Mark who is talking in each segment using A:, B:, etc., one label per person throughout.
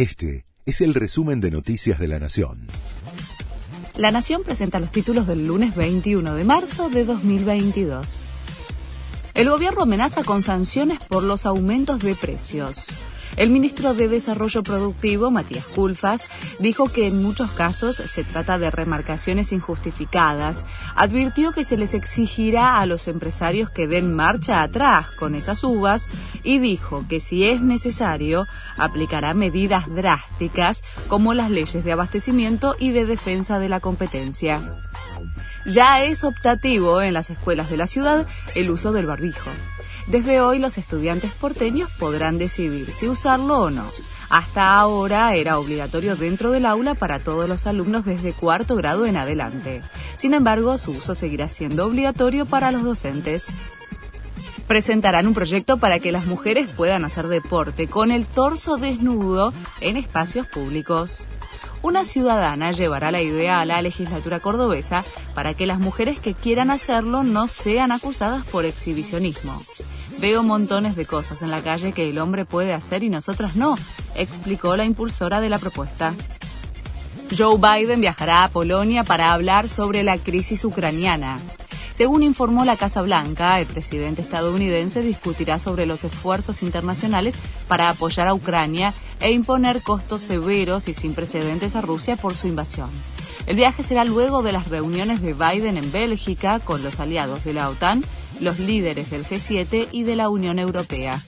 A: Este es el resumen de Noticias de la Nación.
B: La Nación presenta los títulos del lunes 21 de marzo de 2022. El gobierno amenaza con sanciones por los aumentos de precios. El ministro de Desarrollo Productivo, Matías Culfas, dijo que en muchos casos se trata de remarcaciones injustificadas. Advirtió que se les exigirá a los empresarios que den marcha atrás con esas uvas y dijo que si es necesario aplicará medidas drásticas como las leyes de abastecimiento y de defensa de la competencia. Ya es optativo en las escuelas de la ciudad el uso del barbijo. Desde hoy los estudiantes porteños podrán decidir si usarlo o no. Hasta ahora era obligatorio dentro del aula para todos los alumnos desde cuarto grado en adelante. Sin embargo, su uso seguirá siendo obligatorio para los docentes. Presentarán un proyecto para que las mujeres puedan hacer deporte con el torso desnudo en espacios públicos. Una ciudadana llevará la idea a la legislatura cordobesa para que las mujeres que quieran hacerlo no sean acusadas por exhibicionismo. Veo montones de cosas en la calle que el hombre puede hacer y nosotras no, explicó la impulsora de la propuesta. Joe Biden viajará a Polonia para hablar sobre la crisis ucraniana. Según informó la Casa Blanca, el presidente estadounidense discutirá sobre los esfuerzos internacionales para apoyar a Ucrania e imponer costos severos y sin precedentes a Rusia por su invasión. El viaje será luego de las reuniones de Biden en Bélgica con los aliados de la OTAN los líderes del G7 y de la Unión Europea.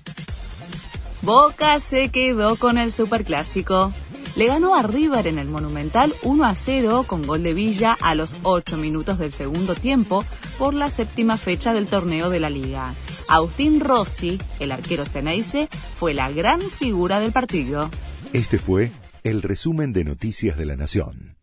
B: Boca se quedó con el Superclásico. Le ganó a River en el Monumental 1 a 0 con gol de Villa a los 8 minutos del segundo tiempo por la séptima fecha del torneo de la liga. Agustín Rossi, el arquero Ceneice, fue la gran figura del partido.
A: Este fue el resumen de Noticias de la Nación.